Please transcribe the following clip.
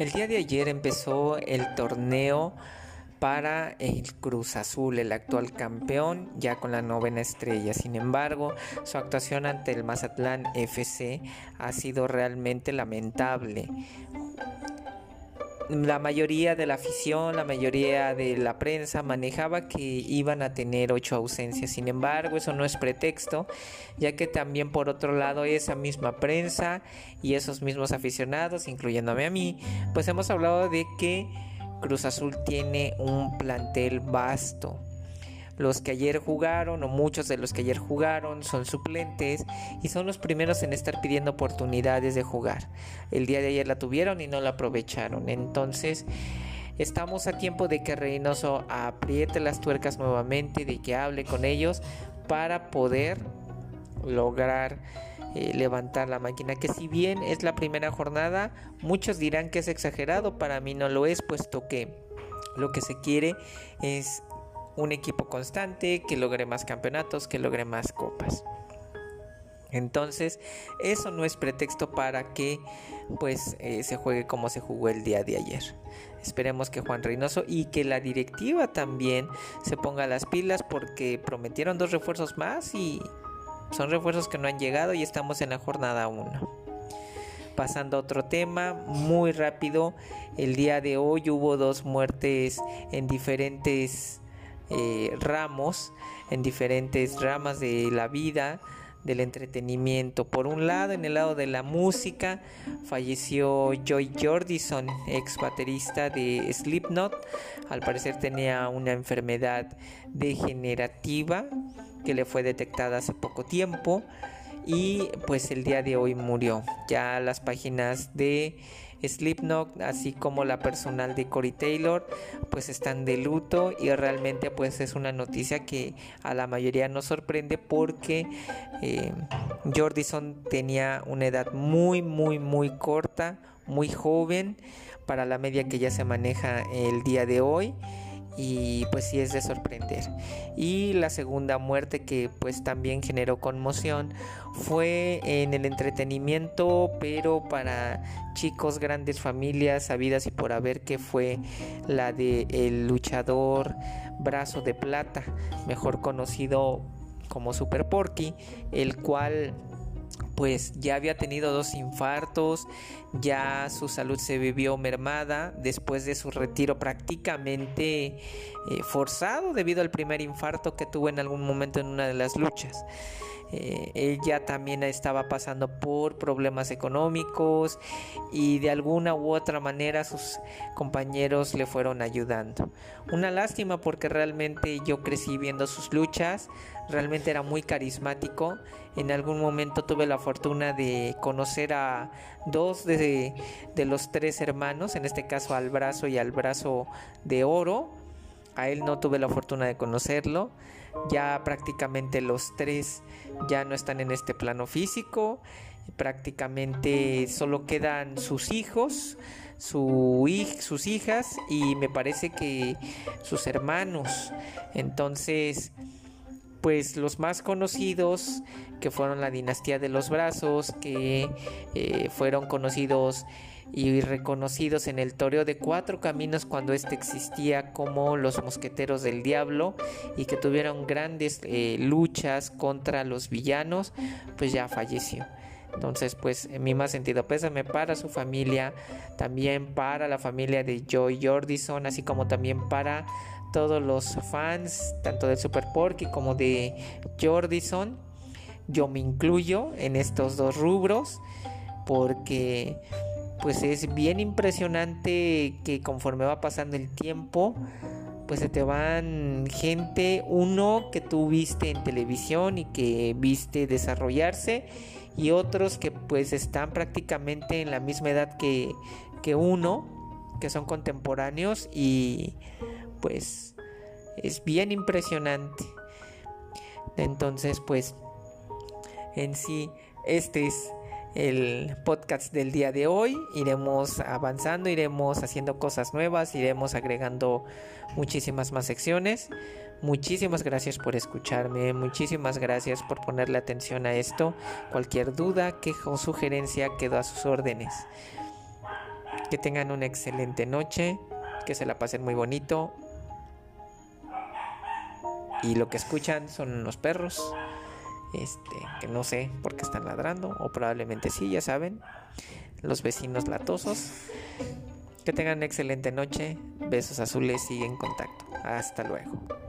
El día de ayer empezó el torneo para el Cruz Azul, el actual campeón, ya con la novena estrella. Sin embargo, su actuación ante el Mazatlán FC ha sido realmente lamentable la mayoría de la afición, la mayoría de la prensa manejaba que iban a tener ocho ausencias. Sin embargo, eso no es pretexto, ya que también por otro lado esa misma prensa y esos mismos aficionados, incluyéndome a mí, pues hemos hablado de que Cruz Azul tiene un plantel vasto los que ayer jugaron o muchos de los que ayer jugaron son suplentes y son los primeros en estar pidiendo oportunidades de jugar. El día de ayer la tuvieron y no la aprovecharon. Entonces estamos a tiempo de que Reynoso apriete las tuercas nuevamente, de que hable con ellos para poder lograr eh, levantar la máquina. Que si bien es la primera jornada, muchos dirán que es exagerado, para mí no lo es, puesto que lo que se quiere es un equipo constante, que logre más campeonatos, que logre más copas. Entonces, eso no es pretexto para que pues eh, se juegue como se jugó el día de ayer. Esperemos que Juan Reynoso y que la directiva también se ponga las pilas porque prometieron dos refuerzos más y son refuerzos que no han llegado y estamos en la jornada 1. Pasando a otro tema, muy rápido, el día de hoy hubo dos muertes en diferentes eh, ramos, en diferentes ramas de la vida, del entretenimiento. Por un lado, en el lado de la música, falleció Joy Jordison, ex baterista de Slipknot. Al parecer tenía una enfermedad degenerativa que le fue detectada hace poco tiempo y pues el día de hoy murió. Ya las páginas de Slipknot, así como la personal de Cory Taylor, pues están de luto y realmente pues es una noticia que a la mayoría nos sorprende porque eh, Jordison tenía una edad muy muy muy corta, muy joven para la media que ya se maneja el día de hoy y pues sí es de sorprender. Y la segunda muerte que pues también generó conmoción fue en el entretenimiento, pero para chicos, grandes familias, sabidas y por haber que fue la de el luchador Brazo de Plata, mejor conocido como Super Porky, el cual pues ya había tenido dos infartos, ya su salud se vivió mermada después de su retiro prácticamente eh, forzado debido al primer infarto que tuvo en algún momento en una de las luchas. Eh, ella también estaba pasando por problemas económicos y de alguna u otra manera sus compañeros le fueron ayudando. Una lástima porque realmente yo crecí viendo sus luchas, realmente era muy carismático. En algún momento tuve la fortuna de conocer a dos de, de los tres hermanos, en este caso al brazo y al brazo de oro. A él no tuve la fortuna de conocerlo. Ya prácticamente los tres ya no están en este plano físico. Prácticamente solo quedan sus hijos, su sus hijas y me parece que sus hermanos. Entonces, pues los más conocidos que fueron la dinastía de los brazos, que eh, fueron conocidos y reconocidos en el toreo de cuatro caminos cuando éste existía como los mosqueteros del diablo y que tuvieron grandes eh, luchas contra los villanos, pues ya falleció. Entonces, pues mi más sentido pésame para su familia, también para la familia de Joy Jordison, así como también para todos los fans, tanto de Super Porky como de Jordison. Yo me incluyo en estos dos rubros porque pues es bien impresionante que conforme va pasando el tiempo, pues se te van gente, uno que tú viste en televisión y que viste desarrollarse y otros que pues están prácticamente en la misma edad que, que uno, que son contemporáneos y pues es bien impresionante. Entonces pues en sí este es el podcast del día de hoy. Iremos avanzando, iremos haciendo cosas nuevas, iremos agregando muchísimas más secciones. Muchísimas gracias por escucharme, muchísimas gracias por ponerle atención a esto. Cualquier duda, queja o sugerencia quedo a sus órdenes. Que tengan una excelente noche, que se la pasen muy bonito. Y lo que escuchan son unos perros. Este, que no sé por qué están ladrando, o probablemente sí, ya saben. Los vecinos latosos. Que tengan excelente noche. Besos azules y en contacto. Hasta luego.